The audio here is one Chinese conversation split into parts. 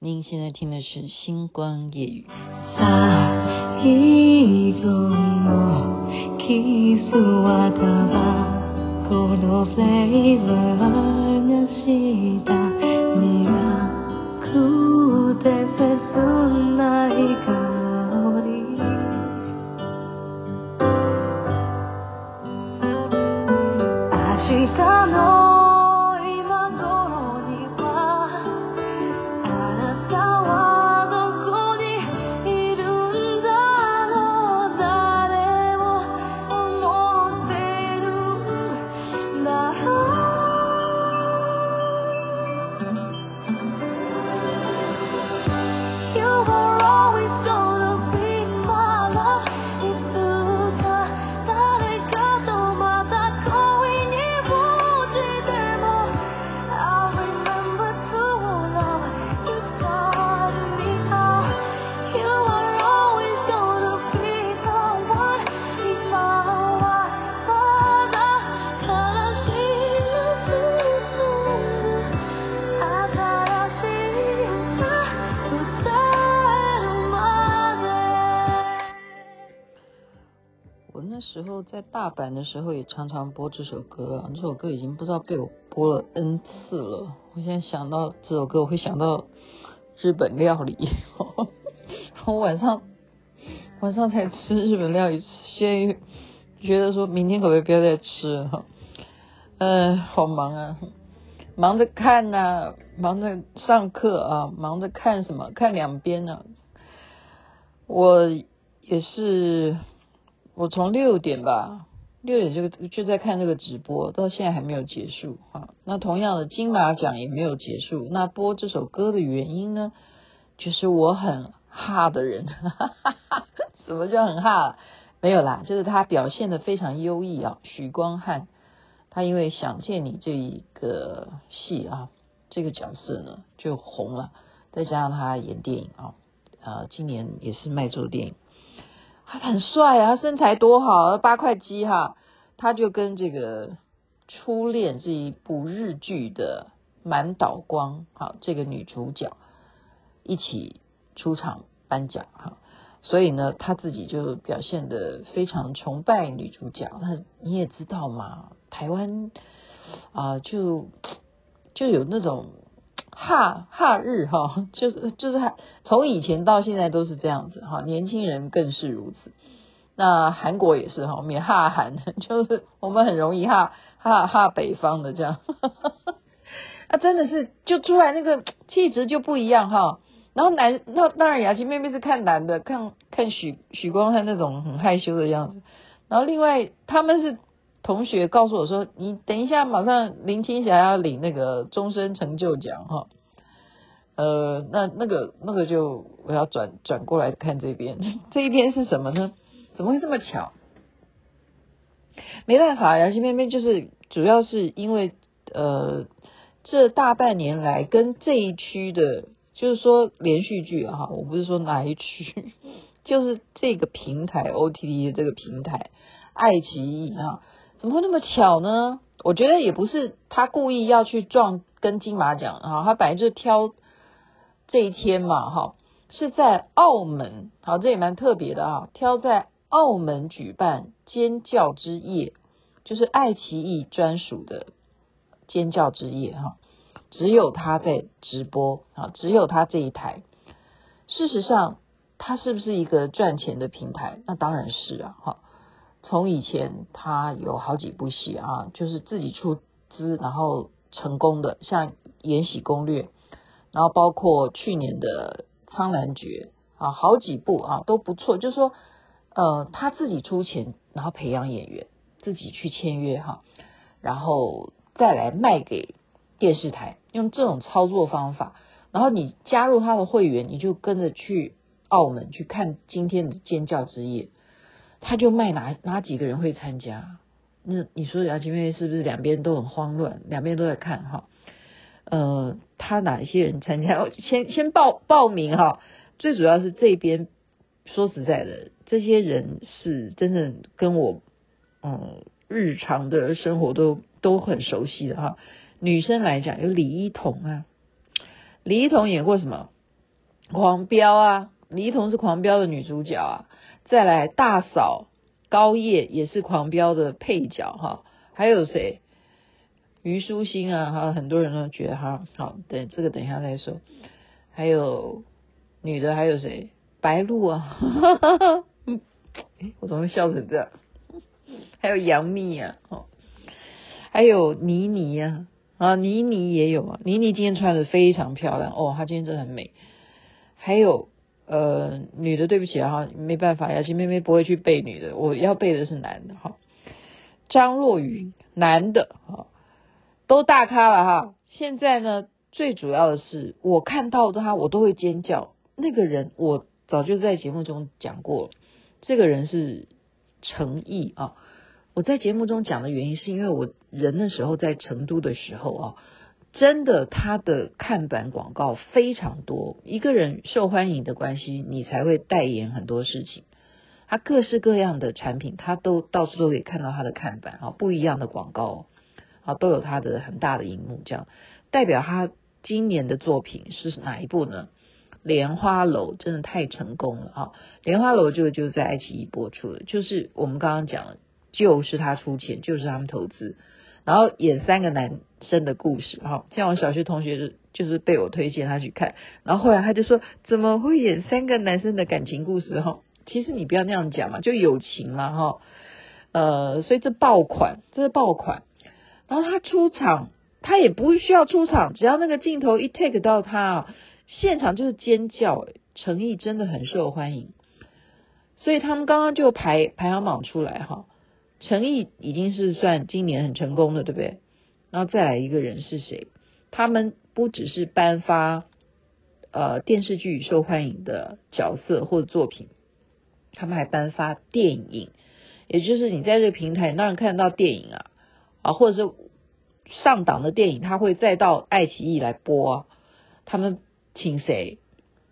您现在听的是《星光夜语》。时在大阪的时候也常常播这首歌啊，这首歌已经不知道被我播了 N 次了。我现在想到这首歌，我会想到日本料理。我晚上晚上才吃日本料理，先觉得说明天可不可以不要再吃了？嗯、好忙啊，忙着看呐、忙着上课啊，忙着看什么？看两边呢、啊。我也是。我从六点吧，六点就就在看这个直播，到现在还没有结束哈。那同样的金马奖也没有结束。那播这首歌的原因呢，就是我很哈的人，哈哈哈，什么叫很哈？没有啦，就是他表现得非常优异啊。许光汉，他因为想见你这一个戏啊，这个角色呢就红了，再加上他演电影啊，呃，今年也是卖座电影。他很帅啊，他身材多好，八块肌哈，他就跟这个《初恋》这一部日剧的满岛光好这个女主角一起出场颁奖哈，所以呢，他自己就表现得非常崇拜女主角。那你也知道嘛，台湾啊、就就有那种。哈哈日哈，就是就是从以前到现在都是这样子哈，年轻人更是如此。那韩国也是哈，我们也哈韩，就是我们很容易哈哈哈北方的这样。啊，真的是就出来那个气质就不一样哈。然后男那当然雅琪妹妹是看男的，看看许许光汉那种很害羞的样子。然后另外他们是。同学告诉我说：“你等一下，马上林青霞要领那个终身成就奖哈。”呃，那那个那个就我要转转过来看这边，这一边是什么呢？怎么会这么巧？没办法，杨欣妹妹就是主要是因为呃，这大半年来跟这一区的，就是说连续剧哈，我不是说哪一区，就是这个平台 OTT 的这个平台爱奇艺哈。怎么会那么巧呢？我觉得也不是他故意要去撞跟金马奖哈，他本来就挑这一天嘛哈，是在澳门，好，这也蛮特别的啊，挑在澳门举办尖叫之夜，就是爱奇艺专属的尖叫之夜哈，只有他在直播啊，只有他这一台。事实上，他是不是一个赚钱的平台？那当然是啊，哈。从以前他有好几部戏啊，就是自己出资然后成功的，像《延禧攻略》，然后包括去年的《苍兰诀》啊，好几部啊都不错。就是说，呃，他自己出钱，然后培养演员，自己去签约哈，然后再来卖给电视台，用这种操作方法，然后你加入他的会员，你就跟着去澳门去看今天的尖叫之夜。他就卖哪哪几个人会参加？那你说杨金妹是不是两边都很慌乱？两边都在看哈？呃，他哪一些人参加？先先报报名哈。最主要是这边，说实在的，这些人是真的跟我嗯日常的生活都都很熟悉的哈。女生来讲，有李一桐啊，李一桐演过什么？狂飙啊，李一桐是狂飙的女主角啊，再来大嫂高叶也是狂飙的配角哈，还有谁？虞书欣啊，哈，很多人都觉得哈，好，等这个等一下再说。还有女的，还有谁？白鹿啊，哈哈哈，我怎么会笑成这样？还有杨幂啊，哦，还有倪妮呀，啊，倪妮也有啊，倪妮今天穿的非常漂亮哦，她今天真的很美。还有呃，女的，对不起啊，哈，没办法，雅琪妹妹不会去背女的，我要背的是男的哈。张若昀，男的，哈。都大咖了哈！现在呢，最主要的是我看到他，我都会尖叫。那个人我早就在节目中讲过了，这个人是诚毅啊。我在节目中讲的原因，是因为我人的时候在成都的时候啊，真的他的看板广告非常多。一个人受欢迎的关系，你才会代言很多事情。他各式各样的产品，他都到处都可以看到他的看板啊，不一样的广告。啊，都有他的很大的荧幕，这样代表他今年的作品是哪一部呢？《莲花楼》真的太成功了啊！《莲花楼》这个就在爱奇艺播出的，就是我们刚刚讲的，就是他出钱，就是他们投资，然后演三个男生的故事。哈，像我小学同学就是被我推荐他去看，然后后来他就说，怎么会演三个男生的感情故事？哈，其实你不要那样讲嘛，就友情嘛，哈，呃，所以这爆款，这是爆款。然后他出场，他也不需要出场，只要那个镜头一 take 到他，现场就是尖叫。诚意真的很受欢迎，所以他们刚刚就排排行榜出来哈，陈毅已经是算今年很成功的，对不对？然后再来一个人是谁？他们不只是颁发呃电视剧受欢迎的角色或者作品，他们还颁发电影，也就是你在这个平台当然看得到电影啊。啊，或者是上档的电影，他会再到爱奇艺来播。他们请谁？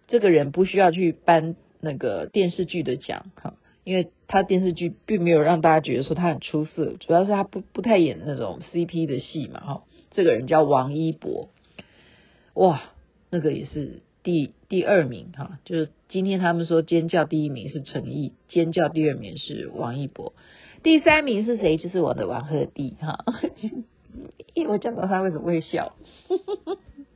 这个人不需要去颁那个电视剧的奖哈，因为他电视剧并没有让大家觉得说他很出色，主要是他不不太演那种 CP 的戏嘛哈。这个人叫王一博，哇，那个也是第第二名哈，就是今天他们说尖叫第一名是陈毅，尖叫第二名是王一博。第三名是谁？就是我的王鹤棣哈。因 为我讲到他为什么会笑，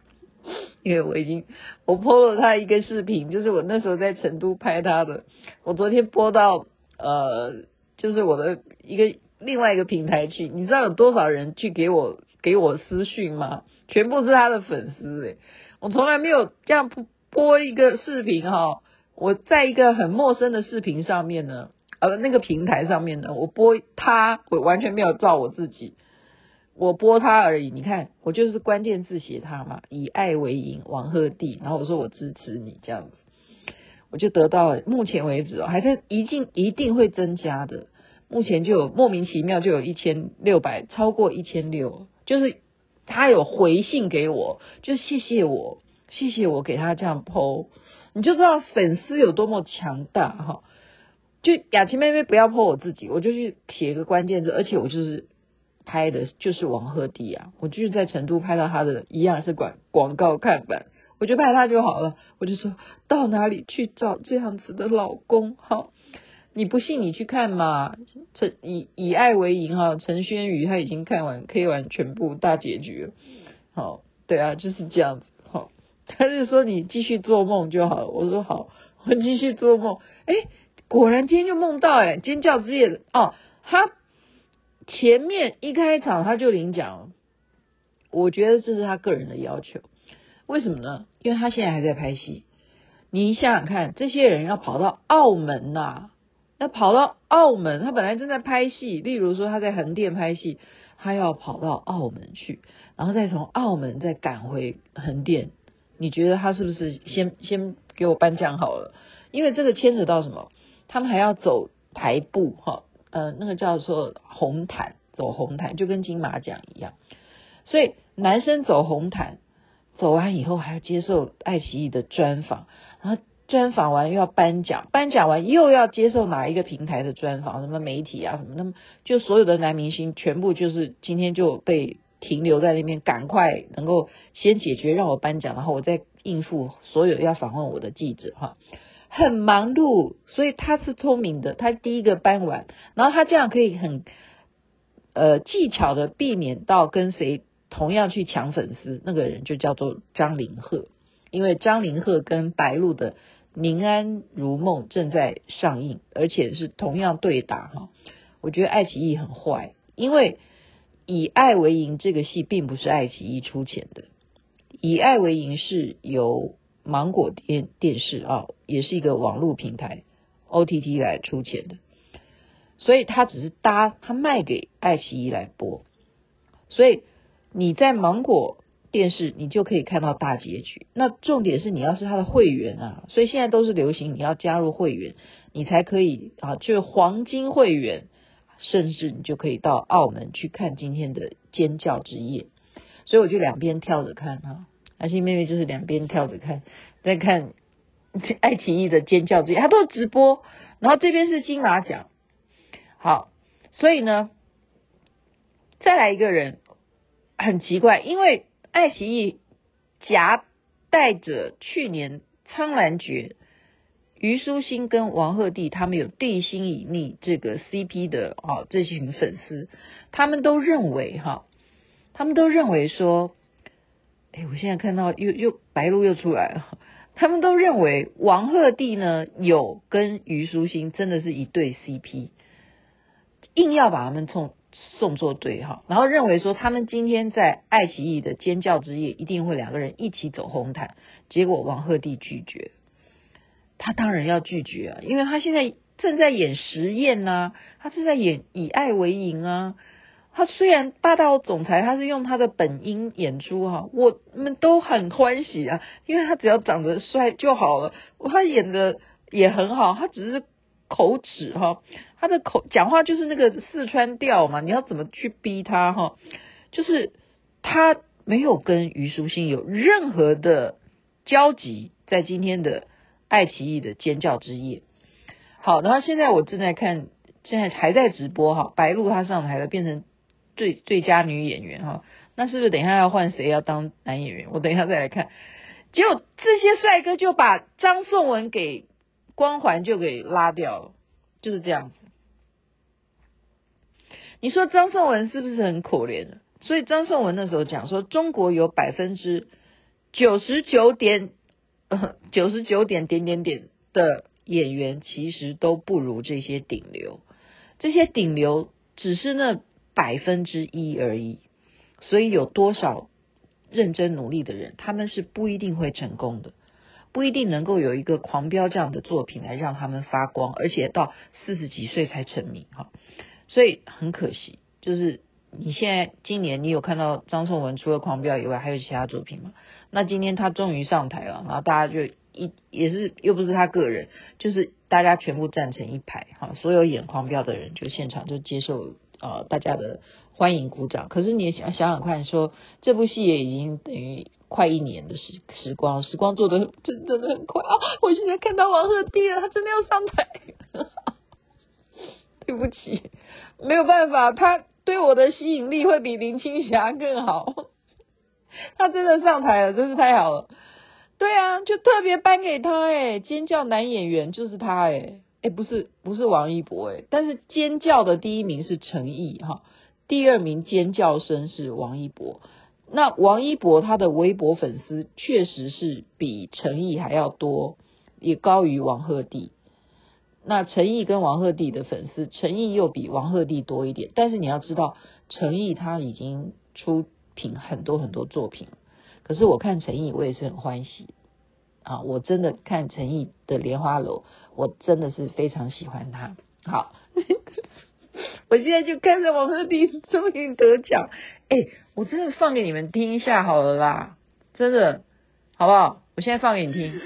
因为我已经我 PO 了他一个视频，就是我那时候在成都拍他的。我昨天播到呃，就是我的一个另外一个平台去，你知道有多少人去给我给我私讯吗？全部是他的粉丝诶，我从来没有这样播一个视频哈。我在一个很陌生的视频上面呢。呃，那个平台上面呢，我播他，我完全没有照我自己，我播他而已。你看，我就是关键字写他嘛，以爱为营，王鹤棣，然后我说我支持你这样子，我就得到。目前为止哦，还在一定一定会增加的。目前就有莫名其妙就有一千六百，超过一千六，就是他有回信给我，就谢谢我，谢谢我给他这样 po，你就知道粉丝有多么强大哈。就雅琪妹妹不要 po 我自己，我就去写一个关键字，而且我就是拍的就是王鹤棣啊，我就是在成都拍到他的一样是广广告看板，我就拍他就好了。我就说到哪里去找这样子的老公？好，你不信你去看嘛。陈以以爱为营哈，陈轩宇他已经看完 K 完全部大结局。好，对啊，就是这样子。好，他就说你继续做梦就好了。我说好，我继续做梦。哎。果然今天就梦到哎，尖叫之夜哦，他前面一开场他就领奖，我觉得这是他个人的要求，为什么呢？因为他现在还在拍戏，你想想看，这些人要跑到澳门呐、啊，要跑到澳门，他本来正在拍戏，例如说他在横店拍戏，他要跑到澳门去，然后再从澳门再赶回横店，你觉得他是不是先先给我颁奖好了？因为这个牵扯到什么？他们还要走台步哈，呃，那个叫做红毯，走红毯就跟金马奖一样。所以男生走红毯，走完以后还要接受爱奇艺的专访，然后专访完又要颁奖，颁奖完又要接受哪一个平台的专访，什么媒体啊什么，那么就所有的男明星全部就是今天就被停留在那边，赶快能够先解决，让我颁奖，然后我再应付所有要访问我的记者哈。很忙碌，所以他是聪明的，他第一个搬完，然后他这样可以很呃技巧的避免到跟谁同样去抢粉丝，那个人就叫做张凌赫，因为张凌赫跟白鹿的《宁安如梦》正在上映，而且是同样对打哈。我觉得爱奇艺很坏，因为《以爱为营》这个戏并不是爱奇艺出钱的，《以爱为营》是由芒果电电视啊，也是一个网络平台 OTT 来出钱的，所以他只是搭，他卖给爱奇艺来播，所以你在芒果电视你就可以看到大结局。那重点是你要是他的会员啊，所以现在都是流行你要加入会员，你才可以啊，就是黄金会员，甚至你就可以到澳门去看今天的尖叫之夜。所以我就两边跳着看哈。阿信妹妹就是两边跳着看，在看 爱奇艺的尖叫之夜，她都是直播，然后这边是金马奖，好，所以呢，再来一个人很奇怪，因为爱奇艺夹带着去年苍兰诀，虞书欣跟王鹤棣他们有地心引力这个 CP 的啊这群粉丝，他们都认为哈，他们都认为说。哎，我现在看到又又白鹿又出来了，他们都认为王鹤棣呢有跟虞书欣真的是一对 CP，硬要把他们送送作对哈，然后认为说他们今天在爱奇艺的尖叫之夜一定会两个人一起走红毯，结果王鹤棣拒绝，他当然要拒绝啊，因为他现在正在演实验呐，他正在演以爱为营啊。他虽然霸道总裁，他是用他的本音演出哈，我们都很欢喜啊，因为他只要长得帅就好了。他演的也很好，他只是口齿哈，他的口讲话就是那个四川调嘛，你要怎么去逼他哈？就是他没有跟虞书欣有任何的交集，在今天的爱奇艺的尖叫之夜。好，然后现在我正在看，现在还在直播哈，白鹿他上台了，变成。最最佳女演员哈，那是不是等一下要换谁要当男演员？我等一下再来看。结果这些帅哥就把张颂文给光环就给拉掉了，就是这样子。你说张颂文是不是很可怜？所以张颂文那时候讲说，中国有百分之九十九点 九十九点点点点的演员，其实都不如这些顶流。这些顶流只是那。百分之一而已，所以有多少认真努力的人，他们是不一定会成功的，不一定能够有一个狂飙这样的作品来让他们发光，而且到四十几岁才成名哈，所以很可惜，就是你现在今年你有看到张颂文除了狂飙以外，还有其他作品吗？那今天他终于上台了，然后大家就一也是又不是他个人，就是大家全部站成一排哈，所有演狂飙的人就现场就接受。呃，大家的欢迎鼓掌。可是你也想想想看说，说这部戏也已经等于快一年的时时光，时光做的真真的很快啊！我现在看到王鹤棣了，他真的要上台。对不起，没有办法，他对我的吸引力会比林青霞更好。他真的上台了，真是太好了。对啊，就特别颁给他哎，尖叫男演员就是他哎。哎，不是不是王一博哎，但是尖叫的第一名是陈毅哈，第二名尖叫声是王一博。那王一博他的微博粉丝确实是比陈毅还要多，也高于王鹤棣。那陈毅跟王鹤棣的粉丝，陈毅又比王鹤棣多一点。但是你要知道，陈毅他已经出品很多很多作品，可是我看陈毅，我也是很欢喜。啊，我真的看陈毅的《莲花楼》，我真的是非常喜欢他。好，我现在就看着王鹤棣终于得奖，哎，我真的放给你们听一下好了啦，真的，好不好？我现在放给你听。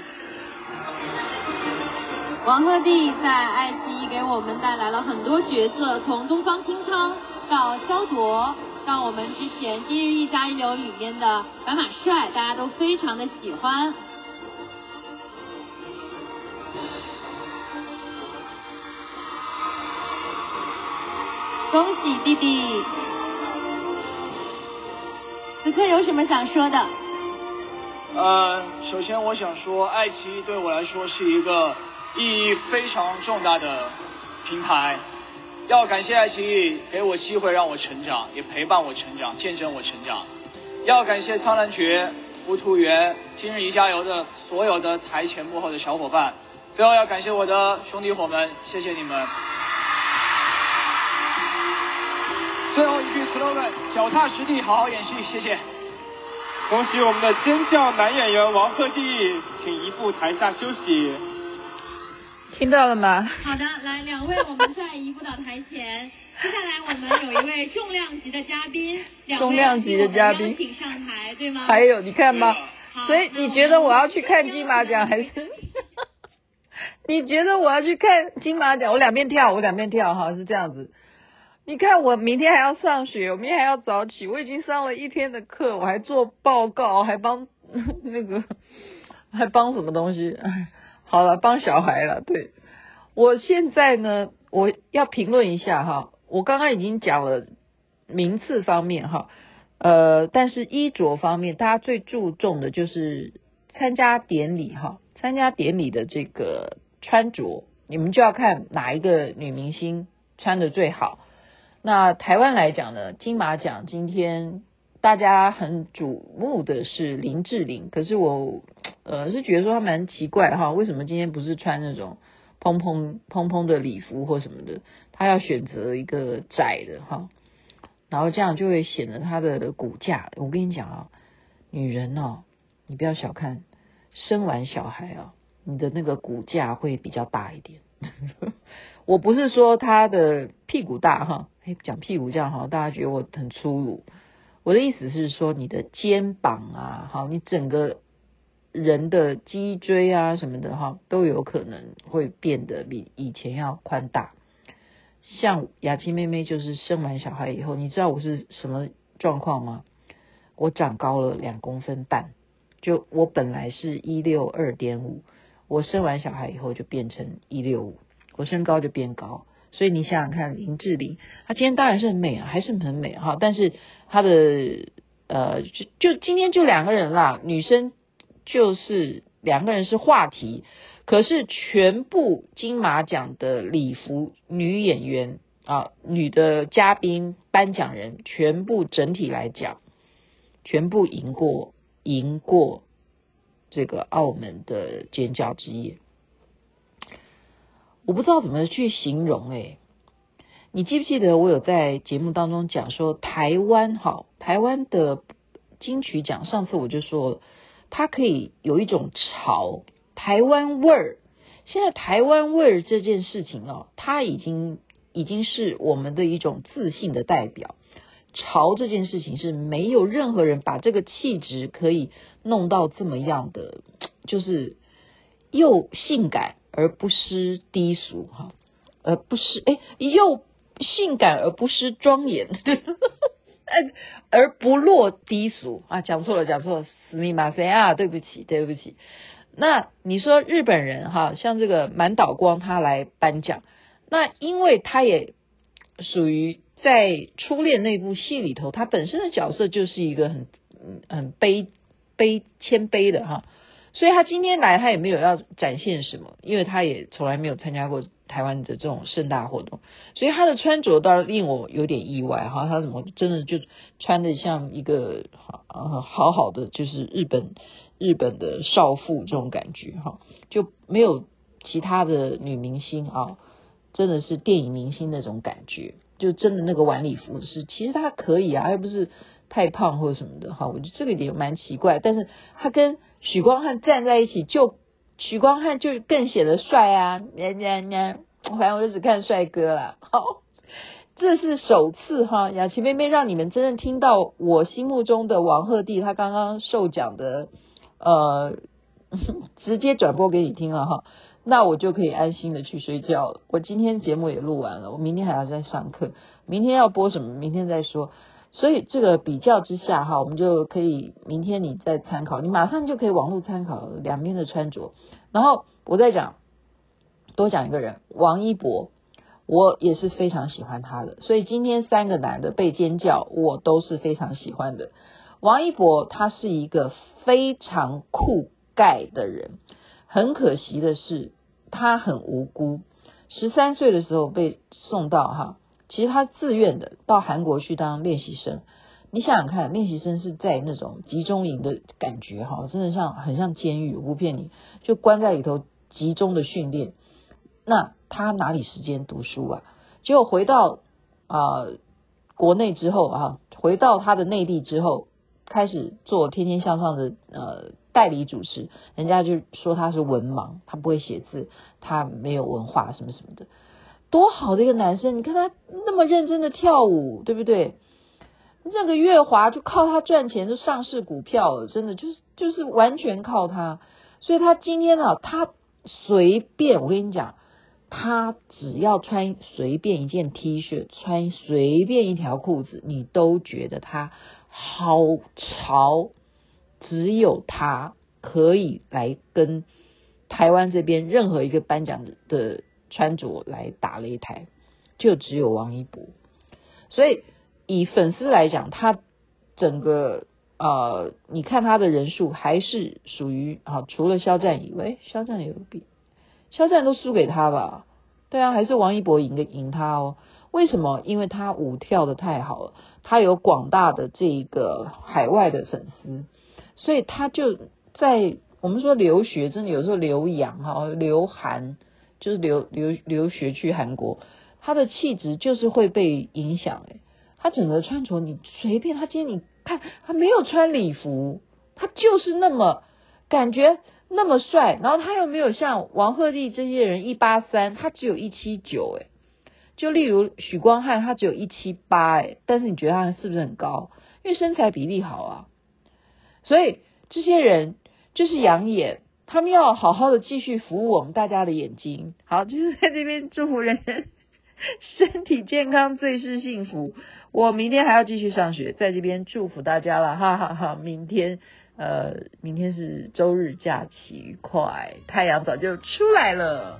王鹤棣在爱奇艺给我们带来了很多角色，从东方青苍到萧卓，到我们之前《今日一加一流》里面的白马帅，大家都非常的喜欢。恭喜弟弟！此刻有什么想说的？呃，首先我想说，爱奇艺对我来说是一个意义非常重大的平台，要感谢爱奇艺给我机会让我成长，也陪伴我成长，见证我成长。要感谢苍兰诀、浮图缘、今日宜加油的所有的台前幕后的小伙伴。最后要感谢我的兄弟伙们，谢谢你们。最后一句 slogan：脚踏实地，好好演戏，谢谢。恭喜我们的尖叫男演员王鹤棣，请移步台下休息。听到了吗？好的，来，两位，我们现在移步到台前。接下来我们有一位重量级的嘉宾，重量级的嘉宾请上台，对吗？还有，你看吗。所以你觉得我要去看金马奖还是？你觉得我要去看金马奖？我两边跳，我两边跳哈，是这样子。你看，我明天还要上学，我明天还要早起，我已经上了一天的课，我还做报告，还帮 那个，还帮什么东西？哎，好了，帮小孩了。对，我现在呢，我要评论一下哈，我刚刚已经讲了名次方面哈，呃，但是衣着方面，大家最注重的就是参加典礼哈，参加典礼的这个穿着，你们就要看哪一个女明星穿的最好。那台湾来讲呢，金马奖今天大家很瞩目的是林志玲，可是我呃是觉得说她蛮奇怪的哈，为什么今天不是穿那种蓬蓬蓬蓬的礼服或什么的，她要选择一个窄的哈，然后这样就会显得她的骨架。我跟你讲啊，女人哦，你不要小看生完小孩啊，你的那个骨架会比较大一点。我不是说她的屁股大哈。哎，讲屁股这样好，大家觉得我很粗鲁。我的意思是说，你的肩膀啊，好，你整个人的脊椎啊什么的哈，都有可能会变得比以前要宽大。像雅琪妹妹就是生完小孩以后，你知道我是什么状况吗？我长高了两公分半，就我本来是一六二点五，我生完小孩以后就变成一六五，我身高就变高。所以你想想看，林志玲，她今天当然是很美啊，还是很美哈。但是她的呃，就就今天就两个人啦，女生就是两个人是话题，可是全部金马奖的礼服女演员啊，女的嘉宾颁奖人，全部整体来讲，全部赢过赢过这个澳门的尖叫之夜。我不知道怎么去形容诶，你记不记得我有在节目当中讲说台湾哈，台湾的金曲奖，上次我就说，它可以有一种潮台湾味儿。现在台湾味儿这件事情哦，它已经已经是我们的一种自信的代表。潮这件事情是没有任何人把这个气质可以弄到这么样的，就是又性感。而不失低俗哈，而不失哎，又性感而不失庄严，而不落低俗啊！讲错了，讲错了，すみません啊，对不起，对不起。那你说日本人哈，像这个满岛光他来颁奖，那因为他也属于在初恋那部戏里头，他本身的角色就是一个很很卑卑谦卑的哈。 所以他今天来，他也没有要展现什么，因为他也从来没有参加过台湾的这种盛大活动，所以他的穿着倒令我有点意外哈。他怎么真的就穿的像一个好好好的就是日本日本的少妇这种感觉哈，就没有其他的女明星啊，真的是电影明星那种感觉，就真的那个晚礼服是其实他可以啊，又不是太胖或者什么的哈。我觉得这个点蛮奇怪，但是他跟许光汉站在一起，就许光汉就更显得帅啊！呀呀呀！反正我就只看帅哥了。好，这是首次哈，雅琪妹妹让你们真正听到我心目中的王鹤棣，他刚刚受奖的，呃，直接转播给你听了哈，那我就可以安心的去睡觉了。我今天节目也录完了，我明天还要再上课，明天要播什么，明天再说。所以这个比较之下哈，我们就可以明天你再参考，你马上就可以网络参考两边的穿着。然后我再讲多讲一个人，王一博，我也是非常喜欢他的。所以今天三个男的被尖叫，我都是非常喜欢的。王一博他是一个非常酷盖的人，很可惜的是他很无辜，十三岁的时候被送到哈，其实他自愿的到韩国去当练习生。你想想看，练习生是在那种集中营的感觉哈，真的像很像监狱，我不骗你，就关在里头集中的训练。那他哪里时间读书啊？结果回到啊、国内之后啊，回到他的内地之后，开始做《天天向上》的呃代理主持，人家就说他是文盲，他不会写字，他没有文化什么什么的。多好的一个男生，你看他那么认真的跳舞，对不对？那个月华就靠他赚钱，就上市股票了，真的就是就是完全靠他。所以他今天呢、啊，他随便我跟你讲，他只要穿随便一件 T 恤，穿随便一条裤子，你都觉得他好潮。只有他可以来跟台湾这边任何一个颁奖的穿着来打擂台，就只有王一博。所以。以粉丝来讲，他整个呃，你看他的人数还是属于啊，除了肖战以外，肖战有比肖战都输给他吧？对啊，还是王一博赢个赢他哦？为什么？因为他舞跳得太好了，他有广大的这个海外的粉丝，所以他就在我们说留学，真的有时候留洋哈，留韩就是留留留学去韩国，他的气质就是会被影响诶他整个穿着，你随便他今天你看，他没有穿礼服，他就是那么感觉那么帅。然后他又没有像王鹤棣这些人一八三，他只有一七九，哎，就例如许光汉，他只有一七八，哎，但是你觉得他是不是很高？因为身材比例好啊。所以这些人就是养眼，他们要好好的继续服务我们大家的眼睛。好，就是在这边祝福人人身体健康，最是幸福。我明天还要继续上学，在这边祝福大家了，哈哈哈！明天，呃，明天是周日假期愉快，太阳早就出来了。